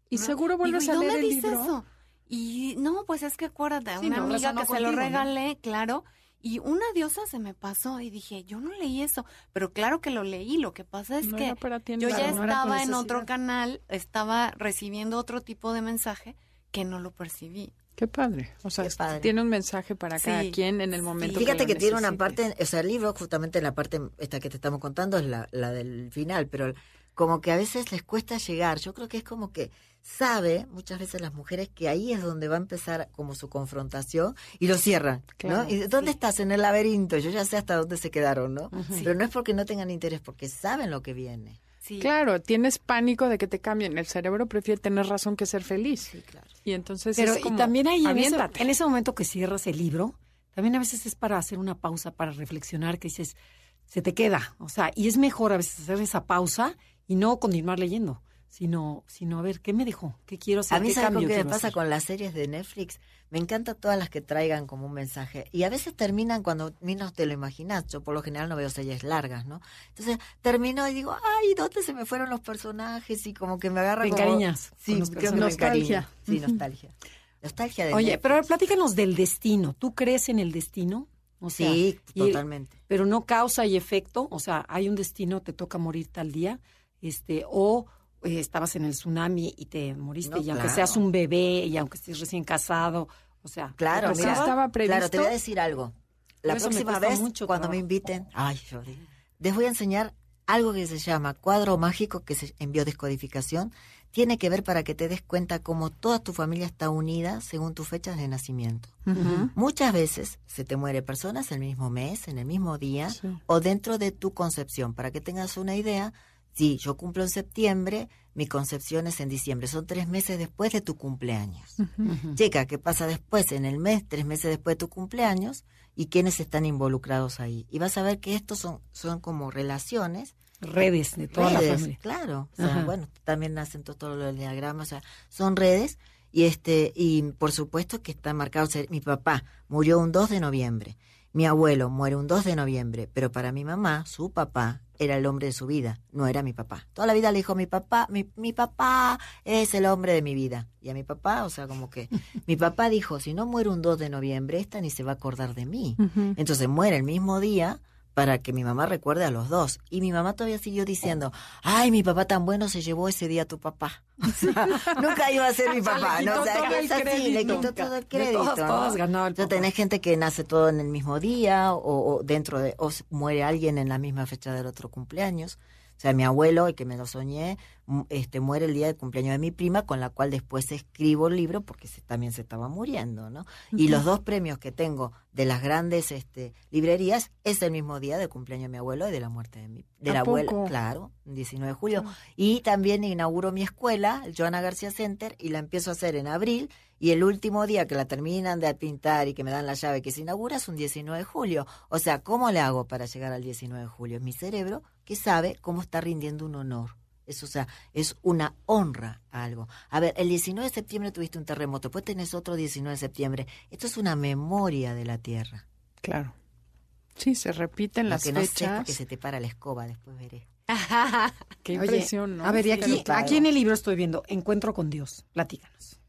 Y ¿no? seguro vuelves Digo, a ¿y leer dónde el dice libro. eso? Y no, pues es que acuérdate, Sí, una no, amiga que se lo regalé, claro, y una diosa se me pasó y dije, yo no leí eso, pero claro que lo leí, lo que pasa es No que ti, yo claro, ya no estaba en otro canal, estaba recibiendo otro tipo de mensaje que no lo percibí. Qué padre. O sea, padre. tiene un mensaje para cada Sí. quien en el momento Fíjate que, lo tiene una parte, o sea, el libro justamente la parte esta que te estamos contando es la, la del final, pero como que a veces les cuesta llegar. Yo creo que es como que sabe muchas veces las mujeres que ahí es donde va a empezar como su confrontación y lo cierran, Claro, ¿no? ¿Y dónde estás? En el laberinto. Yo ya sé hasta dónde se quedaron, ¿no? Pero no es porque no tengan interés, porque saben lo que viene. Sí. Claro, tienes pánico de que te cambien. El cerebro prefiere tener razón que ser feliz. Sí, claro. Y entonces Pero es como, y también ahí, en ese, aviéntate. en ese momento que cierras el libro, también a veces es para hacer una pausa, para reflexionar, que dices, se te queda. O sea, y es mejor a veces hacer esa pausa y no continuar leyendo, sino, sino a ver, ¿qué me dejó? ¿Qué quiero hacer? A mí, ¿Qué ¿sabes con cambio qué me pasa hacer? con las series de Netflix? Me encanta todas las que traigan como un mensaje. Y a veces terminan cuando menos te lo imaginas. Yo por lo general no veo series largas, ¿no? Entonces termino y digo, ay, ¿dónde se me fueron los personajes? Y como que me agarra como... encariñas Sí, creo que Nostalgia. Sí, nostalgia. Nostalgia de Oye, Netflix. pero a ver, platícanos del destino. ¿Tú crees en el destino? O sea, Sí, y- totalmente. pero no causa y efecto, o sea, hay un destino, te toca morir tal día, este, o eh, estabas en el tsunami y te moriste, No, y aunque claro. seas un bebé, y aunque estés recién casado, o sea, Claro, estaba previsto. Claro, te voy a decir algo. La próxima vez, mucho cuando me inviten, ay, Jordi, les voy a enseñar algo que se llama cuadro mágico que se, en biodescodificación. Tiene que ver para que te des cuenta cómo toda tu familia está unida según tus fechas de nacimiento. Muchas veces se te muere personas el mismo mes, en el mismo día Sí. o dentro de tu concepción. Para que tengas una idea, si yo cumplo en septiembre, mi concepción es en diciembre. Son tres meses después de tu cumpleaños. Ujú. Checa qué pasa después, en el mes, tres meses después de tu cumpleaños, y quiénes están involucrados ahí. Y vas a ver que estos son, son como relaciones. redes de toda la redes, familia. Claro. O sea, Ajá. bueno, también nacen todo, todo lo del diagrama, o sea, son redes. Y este, y por supuesto que está marcado. o sea, mi papá murió un 2 de noviembre. Mi abuelo muere un 2 de noviembre, pero para mi mamá, su papá era el hombre de su vida, no era mi papá. Toda la vida le dijo mi papá, mi, mi papá es el hombre de mi vida. Y a mi papá, o sea, como que mi papá dijo, si no muere un 2 de noviembre, esta ni se va a acordar de mí. Entonces muere el mismo día para que mi mamá recuerde a los dos. Y mi mamá todavía siguió diciendo, ay, mi papá tan bueno se llevó ese día a tu papá. O sea, nunca iba a ser mi papá, ¿no? O sea, es así, le quitó todo el crédito. todas ganaba el O sea, papá. tenés gente que nace todo en el mismo día o, o dentro de, o muere alguien en la misma fecha del otro cumpleaños. O sea, mi abuelo, el que me lo soñé, este muere el día del cumpleaños de mi prima, con la cual después escribo el libro porque se- también se estaba muriendo, ¿no? Y los dos premios que tengo de las grandes este, librerías es el mismo día del cumpleaños de mi abuelo y de la muerte de mi de ¿A la abuela, claro, el 19 de julio. Y también inauguro mi escuela, el Joana García Center, y la empiezo a hacer en abril. Y el último día que la terminan de pintar y que me dan la llave que se inaugura es un 19 de julio. O sea, ¿cómo le hago para llegar al 19 de julio? Es mi cerebro que sabe cómo está rindiendo un honor. Es, o sea, es una honra a algo. A ver, el 19 de septiembre tuviste un terremoto, después tenés otro 19 de septiembre. Esto es una memoria de la Tierra. Claro. Sí, se repiten Lo las que no sé es fechas. porque se te para la escoba, después veré. Qué Oye, impresión, ¿no? A ver, y aquí, aquí en el libro estoy viendo Encuentro con Dios. Platícanos.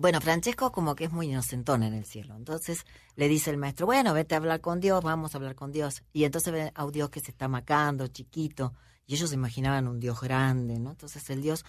Bueno, Francesco como que es muy inocentón en el cielo. Entonces le dice el maestro, bueno, vete a hablar con Dios, vamos a hablar con Dios. Y entonces ve a un Dios que se está macando, chiquito. Y ellos se imaginaban un Dios grande, ¿no? Entonces el Dios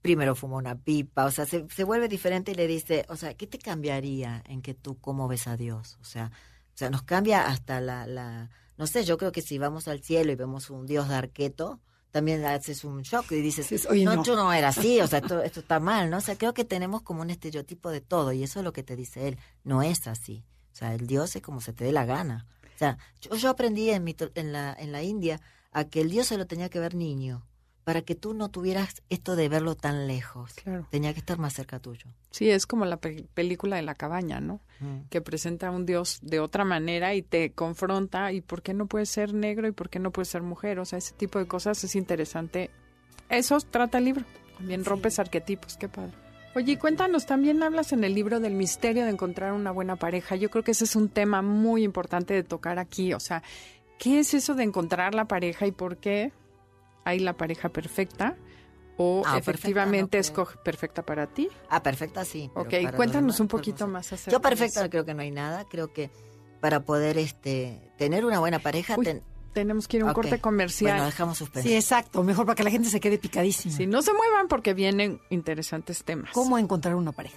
primero fuma una pipa, o sea, se, se vuelve diferente y le dice, o sea, ¿qué te cambiaría en que tú cómo ves a Dios? O sea, o sea nos cambia hasta la, la, no sé, yo creo que si vamos al cielo y vemos un Dios de arqueto, también haces un shock y dices, Dices, "Oye, no, no". yo no era así, o sea, esto, esto está mal, ¿no? O sea, creo que tenemos como un estereotipo de todo y eso es lo que te dice él, no es así. O sea, el Dios es como se te dé la gana. O sea, yo, yo aprendí en, mi, en, la, en la India a que el Dios se lo tenía que ver niño, para que tú no tuvieras esto de verlo tan lejos. Claro. Tenía que estar más cerca tuyo. Sí, es como la pe- película de la cabaña, ¿no? Mm. Que presenta a un dios de otra manera y te confronta y por qué no puede ser negro y por qué no puede ser mujer. O sea, ese tipo de cosas es interesante. Eso trata el libro. También rompes arquetipos, qué padre. Oye, cuéntanos, también hablas en el libro del misterio de encontrar una buena pareja. Yo creo que ese es un tema muy importante de tocar aquí. O sea, ¿qué es eso de encontrar la pareja y por qué hay la pareja perfecta? O Ah, perfecta efectivamente no perfecta para ti. Ah, perfecta sí. Ok, cuéntanos demás, un poquito no sé. más acerca Yo perfecta eso. creo que no hay nada. Creo que para poder este tener una buena pareja... Uy, ten- Tenemos que ir a un corte comercial. Bueno, dejamos suspenso. Sí, exacto. Mejor para que la gente se quede picadísima. Si no se muevan porque vienen interesantes temas. ¿Cómo encontrar una pareja?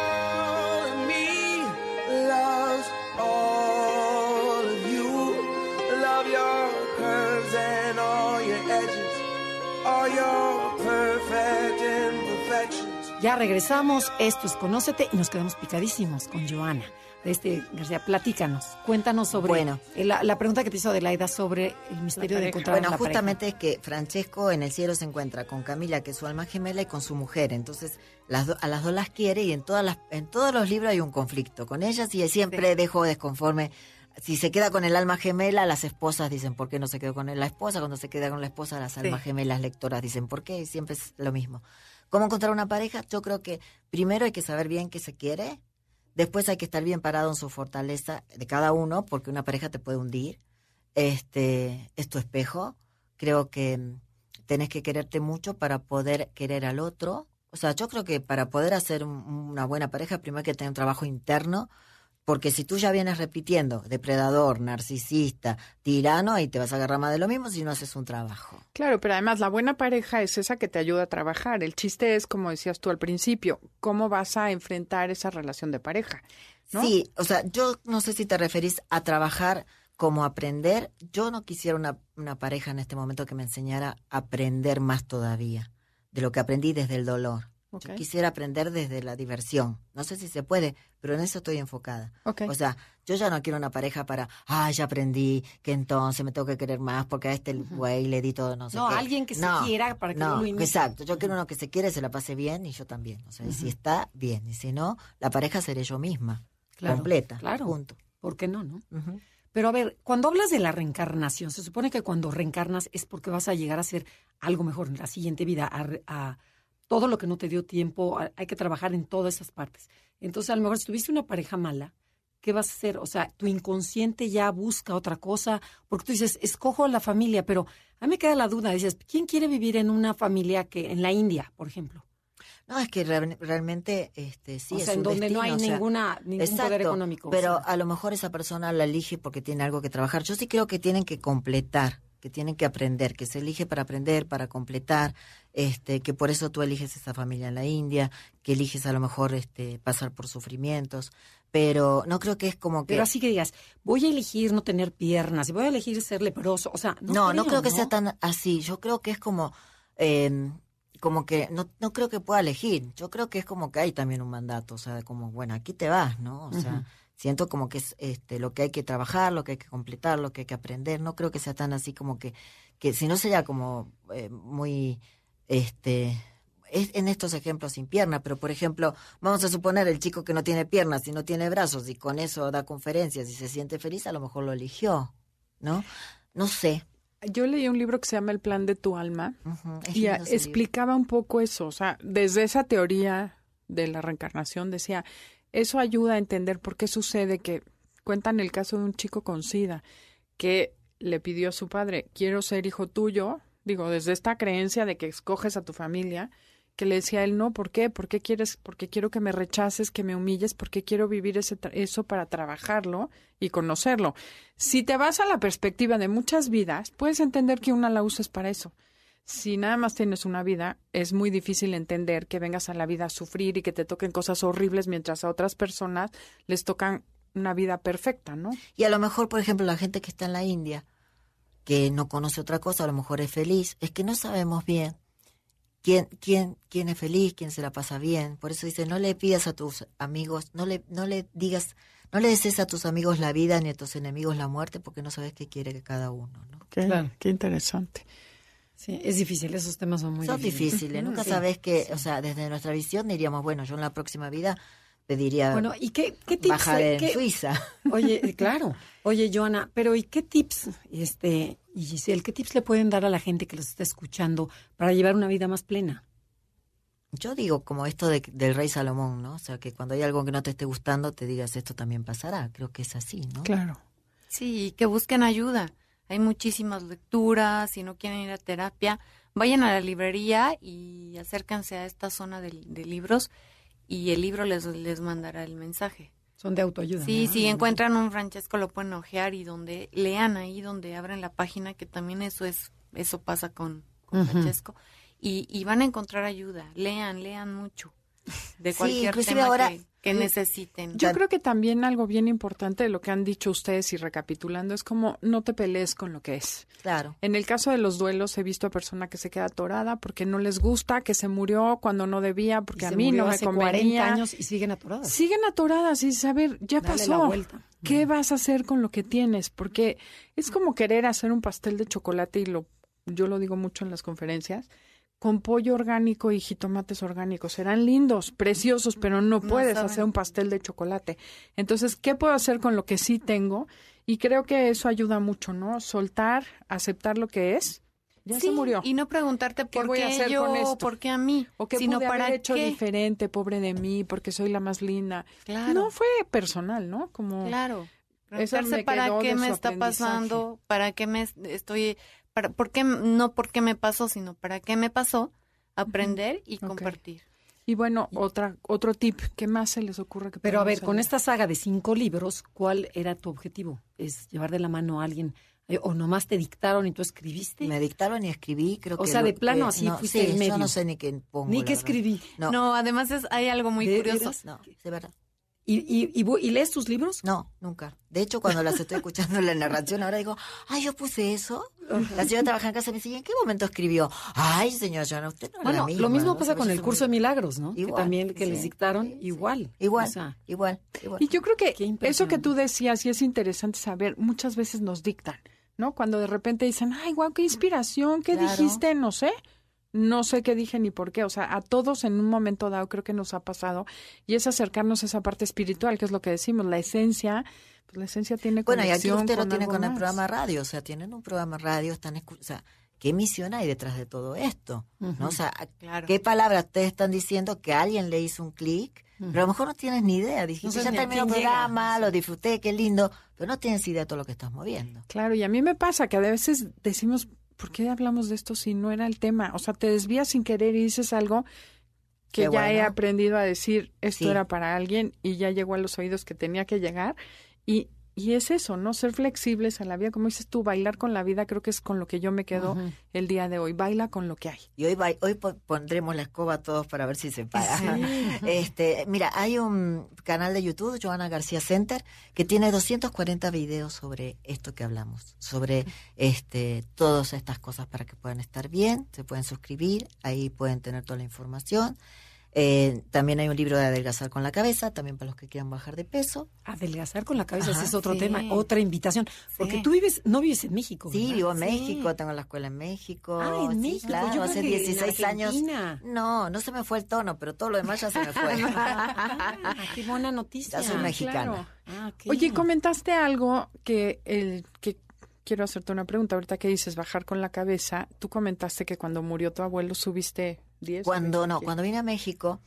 Ya regresamos, esto es Conócete y nos quedamos picadísimos con Joana. Este, García, platícanos, cuéntanos sobre Bueno. la, la pregunta que te hizo Adelaida sobre el misterio de encontrar Bueno, a la pareja. justamente es que Francesco en el cielo se encuentra con Camila, que es su alma gemela, y con su mujer. Entonces, las do- a las dos las quiere y en todas las, en todos los libros hay un conflicto con ellas y siempre dejo desconforme. Si se queda con el alma gemela, las esposas dicen, ¿por qué no se quedó con la esposa? Cuando se queda con la esposa, las almas gemelas lectoras dicen, ¿por qué? Siempre es lo mismo. ¿Cómo encontrar una pareja? Yo creo que primero hay que saber bien qué se quiere, después hay que estar bien parado en su fortaleza de cada uno, porque una pareja te puede hundir este es tu espejo. Creo que mm, tenés que quererte mucho para poder querer al otro. O sea, yo creo que para poder hacer un- una buena pareja, primero hay que tener un trabajo interno, porque si tú ya vienes repitiendo depredador, narcisista, tirano, ahí te vas a agarrar más de lo mismo si no haces un trabajo. Claro, pero además la buena pareja es esa que te ayuda a trabajar. El chiste es, como decías tú al principio, cómo vas a enfrentar esa relación de pareja. ¿no? Sí, o sea, yo no sé si te referís a trabajar como aprender. Yo no quisiera una, una pareja en este momento que me enseñara a aprender más todavía de lo que aprendí desde el dolor. Ok. Yo quisiera aprender desde la diversión. No sé si se puede, pero en eso estoy enfocada. O sea, yo ya no quiero una pareja para, ah, ya aprendí que entonces me tengo que querer más porque a este güey le di todo, no sé No, qué. alguien que se quiera para que no, lo imite. exacto. Yo quiero uno que se quiere, se la pase bien y yo también. O sea, si está bien y si no, la pareja seré yo misma, Claro, completa, claro. punto. ¿Por qué no, no? Pero a ver, cuando hablas de la reencarnación, se supone que cuando reencarnas es porque vas a llegar a ser algo mejor en la siguiente vida, a, a todo lo que no te dio tiempo, hay que trabajar en todas esas partes. Entonces, a lo mejor si tuviste una pareja mala, ¿qué vas a hacer? O sea, tu inconsciente ya busca otra cosa, porque tú dices, escojo la familia, pero a mí me queda la duda, dices, ¿quién quiere vivir en una familia que en la India, por ejemplo? No, es que real- realmente este, sí o es sea, en donde no destino, hay o sea, ninguna, ningún poder Exacto, económico. o Pero sea. a lo mejor esa persona la elige porque tiene algo que trabajar. Yo sí creo que tienen que completar, que tienen que aprender, que se elige para aprender, para completar, este, que por eso tú eliges esa familia en la India, que eliges a lo mejor este, pasar por sufrimientos, pero no creo que es como que... Pero así que digas, voy a elegir no tener piernas y voy a elegir ser leproso. O sea, no, No, no, creo que ¿no? sea tan así. Yo creo que es como, eh, como que no, no creo que pueda elegir. Yo creo que es como que hay también un mandato, o sea, como bueno, aquí te vas, ¿no? O sea, siento como que es este lo que hay que trabajar, lo que hay que completar, lo que hay que aprender. No creo que sea tan así como que, que si no sería como eh, muy, este, es en estos ejemplos sin pierna, pero por ejemplo, vamos a suponer el chico que no tiene piernas y no tiene brazos y con eso da conferencias y se siente feliz, a lo mejor lo eligió, ¿no? No sé. Yo leí un libro que se llama El plan de tu alma y libro. explicaba un poco eso, o sea, desde esa teoría de la reencarnación decía, eso ayuda a entender por qué sucede que cuentan el caso de un chico con SIDA que le pidió a su padre, quiero ser hijo tuyo, digo, desde esta creencia de que escoges a tu familia, que le decía a él, no, ¿por qué? ¿Por qué quieres? Porque quiero que me rechaces, que me humilles, porque quiero vivir ese eso para trabajarlo y conocerlo. Si te vas a la perspectiva de muchas vidas, puedes entender que una la usas para eso. Si nada más tienes una vida, es muy difícil entender que vengas a la vida a sufrir y que te toquen cosas horribles mientras a otras personas les tocan una vida perfecta, ¿no? Y a lo mejor, por ejemplo, la gente que está en la India, que no conoce otra cosa, a lo mejor es feliz, es que no sabemos bien quién, quién, quién es feliz, quién se la pasa bien. Por eso dice, no le pidas a tus amigos, no le, no le digas, no le desees a tus amigos la vida ni a tus enemigos la muerte, porque no sabes qué quiere cada uno, ¿no? Qué, Claro. qué interesante. Sí, es difícil, esos temas son muy Son difíciles, nunca Sí. sabes que, o sea, desde nuestra visión diríamos, bueno, yo en la próxima vida pediría Bueno, ¿y qué, qué tips? bajar en qué- Suiza. Oye, eh, claro. Oye, Joana, pero ¿y qué tips, este, y Giselle, qué tips le pueden dar a la gente que los está escuchando para llevar una vida más plena? Yo digo como esto de- del rey Salomón, ¿no? O sea, que cuando hay algo que no te esté gustando, te digas esto también pasará. Creo que es así, ¿no? Claro. Sí, que busquen ayuda. Hay muchísimas lecturas, si no quieren ir a terapia, vayan a la librería y acérquense a esta zona de, de libros y el libro les, les mandará el mensaje. Son de autoayuda. Sí, ¿no? si encuentran un Francesco lo pueden ojear y donde lean ahí, donde abren la página, que también eso es, eso pasa con, con. Francesco, y, y van a encontrar ayuda. Lean, lean mucho de cualquier tema ahora- que, que necesiten. Yo creo que también algo bien importante de lo que han dicho ustedes y recapitulando es como no te pelees con lo que es. Claro. En el caso de los duelos he visto a persona que se queda atorada porque no les gusta, que se murió cuando no debía, Y porque a mí murió no me hace convenía. 40 años y siguen atoradas. Siguen atoradas y ver, ya Dale pasó. la vuelta. ¿Qué vas a hacer con lo que tienes? Porque es como querer hacer un pastel de chocolate y lo yo lo digo mucho en las conferencias, con pollo orgánico y jitomates orgánicos. Serán lindos, preciosos, pero no puedes hacer un pastel de chocolate. Entonces, ¿qué puedo hacer con lo que sí tengo? Y creo que eso ayuda mucho, ¿no? Soltar, aceptar lo que es. Ya se Sí, murió. Y no preguntarte ¿Qué por voy qué a hacer yo, con esto? por qué a mí, O que sino pude para haber hecho qué. diferente, pobre de mí, porque soy la más linda. Claro. No fue personal, ¿no? Como Claro. Eso me para qué me está pasando, para qué me es- estoy, para, por qué, no por qué me pasó, sino para qué me pasó, aprender y compartir. Y bueno, otra, otro tip, ¿qué más se les ocurre que Pero a ver, con esta saga de cinco libros, ¿cuál era tu objetivo? ¿Es llevar de la mano a alguien? Eh, ¿O nomás te dictaron y tú escribiste? Me dictaron y escribí, creo O que... sea, lo- de plano que- así no, fuiste sí, en medio. yo no sé ni qué pongo, Ni que escribí. No, No, además es, hay algo muy ¿De curioso. veras? no, de verdad. ¿Y, y, y, y lees tus libros? No, nunca. De hecho, cuando las estoy escuchando en la narración, ahora digo, ay, yo puse eso. La señora trabaja en casa y me dice, ¿y en qué momento escribió? Ay, señor Joana, usted no Bueno, misma, lo mismo ¿no? pasa con el curso de milagros, ¿no? que también que sí, les dictaron, sí, sí. igual. Igual, O sea, igual, igual. Y yo creo que eso que tú decías y es interesante saber, muchas veces nos dictan, ¿no? Cuando de repente dicen, ay, guau, qué inspiración, ¿qué Claro. dijiste? No sé. No sé qué dije ni por qué. O sea, a todos en un momento dado creo que nos ha pasado. Y es acercarnos a esa parte espiritual, que es lo que decimos, la esencia. Pues la esencia tiene Bueno, y aquí usted lo tiene con el programa radio, o sea, tienen un programa radio, están escu- o sea, ¿qué misión hay detrás de todo esto? ¿No? O sea, Claro. ¿qué palabras ustedes están diciendo que alguien le hizo un clic? Pero a lo mejor no tienes ni idea. Dijiste, No ya terminó el llega. programa, lo disfruté, qué lindo, pero no tienes idea de todo lo que estás moviendo. Claro, y a mí me pasa que a veces decimos, ¿por qué hablamos de esto si no era el tema? O sea, te desvías sin querer y dices algo que Qué ya he aprendido a decir, esto Sí. era para alguien y ya llegó a los oídos que tenía que llegar. Y, y es eso, ¿no? Ser flexibles a la vida, como dices tú, bailar con la vida, creo que es con lo que yo me quedo el día de hoy. Baila con lo que hay. Y hoy, hoy po- pondremos la escoba a todos para ver si se para. Este, mira, hay un canal de YouTube, Joana García Center, que tiene 240 videos sobre esto que hablamos, sobre este, todas estas cosas para que puedan estar bien, se pueden suscribir, ahí pueden tener toda la información. Eh, también hay un libro de adelgazar con la cabeza, también para los que quieran bajar de peso. Adelgazar con la cabeza, Ajá, ese es otro sí. tema, otra invitación. Porque Sí. tú vives, no vives en México. Sí, ¿verdad? vivo en Sí. México, tengo la escuela en México. Ah, en sí, México. claro, Yo hace creo que en 16 años. No, no se me fue el tono, pero todo lo demás ya se me fue. Ah, qué buena noticia. Ya soy mexicana. Claro. Ah. Oye, comentaste algo que el que quiero hacerte una pregunta ahorita que dices bajar con la cabeza. Tú comentaste que cuando murió tu abuelo subiste 10 o Cuando 20 no, cuando vine a México,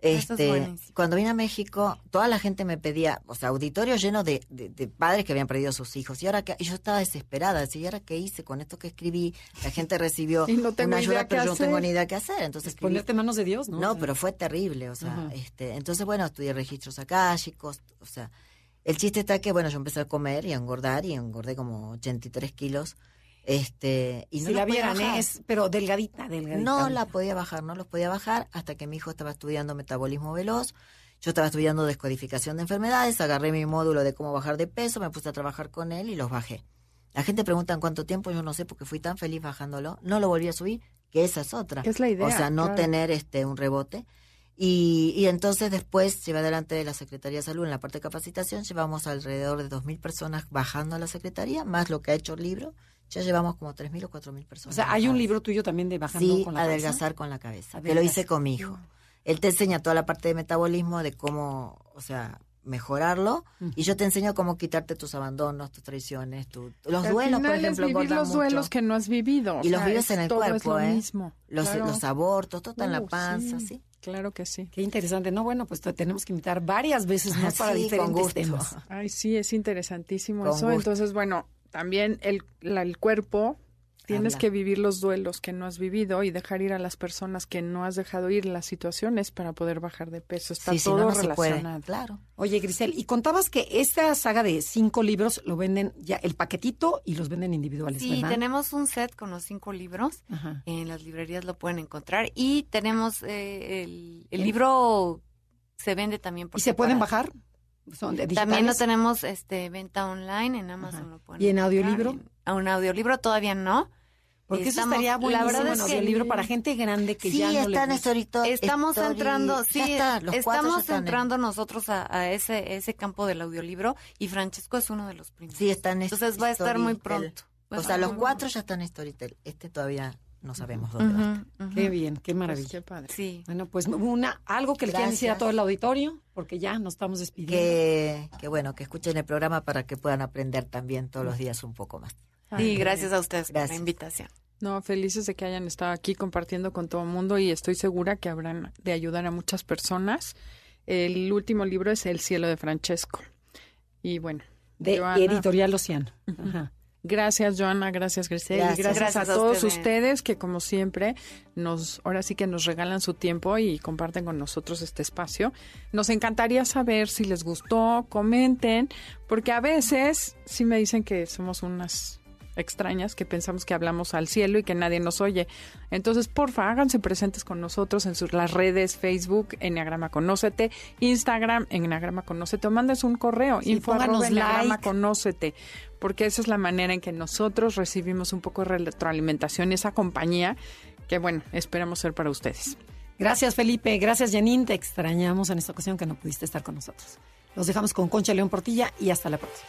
es este, cuando vine a México, toda la gente me pedía, o sea, auditorio lleno de, de- de padres que habían perdido a sus hijos. Y ahora que y yo estaba desesperada, decía, ¿y ahora qué hice con esto que escribí? La gente recibió no una ayuda, pero yo no tengo ni idea qué hacer. Entonces Es escribí, ponerte manos de Dios, ¿no? No, O sea, pero fue terrible, o sea, este, entonces bueno, estudié registros akáshicos, o sea, el chiste está que bueno, yo empecé a comer y a engordar y engordé como 83 kilos, este, y no si la vieran, bajar. es, pero delgadita, delgadita. No la podía bajar, no los podía bajar hasta que mi hijo estaba estudiando metabolismo veloz. Yo estaba estudiando descodificación de enfermedades, agarré mi módulo de cómo bajar de peso, me puse a trabajar con él y los bajé. La gente pregunta en cuánto tiempo, yo no sé porque fui tan feliz bajándolo, no lo volví a subir, que esa es otra. Es la idea, O sea, no claro. tener este un rebote. Y, y entonces después llevé adelante de la Secretaría de Salud en la parte de capacitación, llevamos alrededor de 2.000 personas bajando a la Secretaría, más lo que ha hecho el libro, ya llevamos como 3.000 o 4.000 O personas. sea, hay un libro tuyo también de bajando Sí, con la cabeza? adelgazar con la cabeza. Que lo hice con mi hijo. Él te enseña toda la parte de metabolismo, de cómo, o sea, mejorarlo. Y yo te enseño cómo quitarte tus abandonos, tus traiciones, tu- los Al duelos, por final es ejemplo, vivir los mucho. duelos que no has vivido. o Y los sea, vives es- en el todo es cuerpo, lo ¿eh? mismo. Los, Claro. los abortos, todo está en la Uh, panza, sí. sí. Claro que sí. Qué interesante. No, bueno, pues te tenemos que invitar varias veces más para Sí, con diferentes gusto. temas. Ay, sí, es interesantísimo Con eso. gusto. Entonces, bueno, también el, la- el cuerpo Tienes habla. que vivir los duelos que no has vivido y dejar ir a las personas que no has dejado ir, las situaciones para poder bajar de peso. Está Sí, si todo no, no se puede. relacionado. Claro. Oye, Grisel, y contabas que esta saga de cinco libros lo venden ya el paquetito y los venden individuales, Sí, ¿verdad? tenemos un set con los cinco libros. Ajá. En las librerías lo pueden encontrar. Y tenemos eh, el, el libro se vende también por ¿Y se pueden bajar? Son de También lo digitales. tenemos este venta online en Amazon lo pueden ¿Y en audiolibro? A un audiolibro todavía no. Porque eso Estamos- estaría la buenísimo verdad en es que- audiolibro para gente grande que sí, ya no está le. Estamos Story- entrando, sí, está, estamos están en- entrando nosotros a, a ese ese campo del audiolibro y Francesco es uno de los primeros. Sí, está en Entonces va a estar muy pronto. O sea, los cuatro ya están en Storytel. Este todavía no sabemos dónde va. Qué bien, qué Pues, maravilla. qué padre. Sí. Bueno, pues una algo que le quieran decir a Gracias. todo el auditorio, porque ya nos estamos despidiendo. Que, que bueno, que escuchen el programa para que puedan aprender también todos los días un poco más. Sí, gracias a ustedes por la invitación. No, felices de que hayan estado aquí compartiendo con todo el mundo y estoy segura que habrán de ayudar a muchas personas. El último libro es El cielo de Francesco. Y bueno, de Joana, Editorial Océano. Ajá. Gracias, Joana, gracias, Grisel, y Gracias. gracias, Gracias a a todos ustedes. ustedes. que como siempre nos ahora sí que nos regalan su tiempo y comparten con nosotros este espacio. Nos encantaría saber si les gustó, comenten, porque a veces sí me dicen que somos unas extrañas que pensamos que hablamos al cielo y que nadie nos oye. Entonces, porfa, háganse presentes con nosotros en sus, las redes Facebook, Enneagrama Conócete, Instagram, Enneagrama Conócete, o mandes un correo, Sí, info arroba enneagrama like. Conócete, porque esa es la manera en que nosotros recibimos un poco de retroalimentación esa compañía que, bueno, esperamos ser para ustedes. Gracias, Felipe. Gracias, Janine. Te extrañamos en esta ocasión que no pudiste estar con nosotros. Los dejamos con Concha León Portilla y hasta la próxima.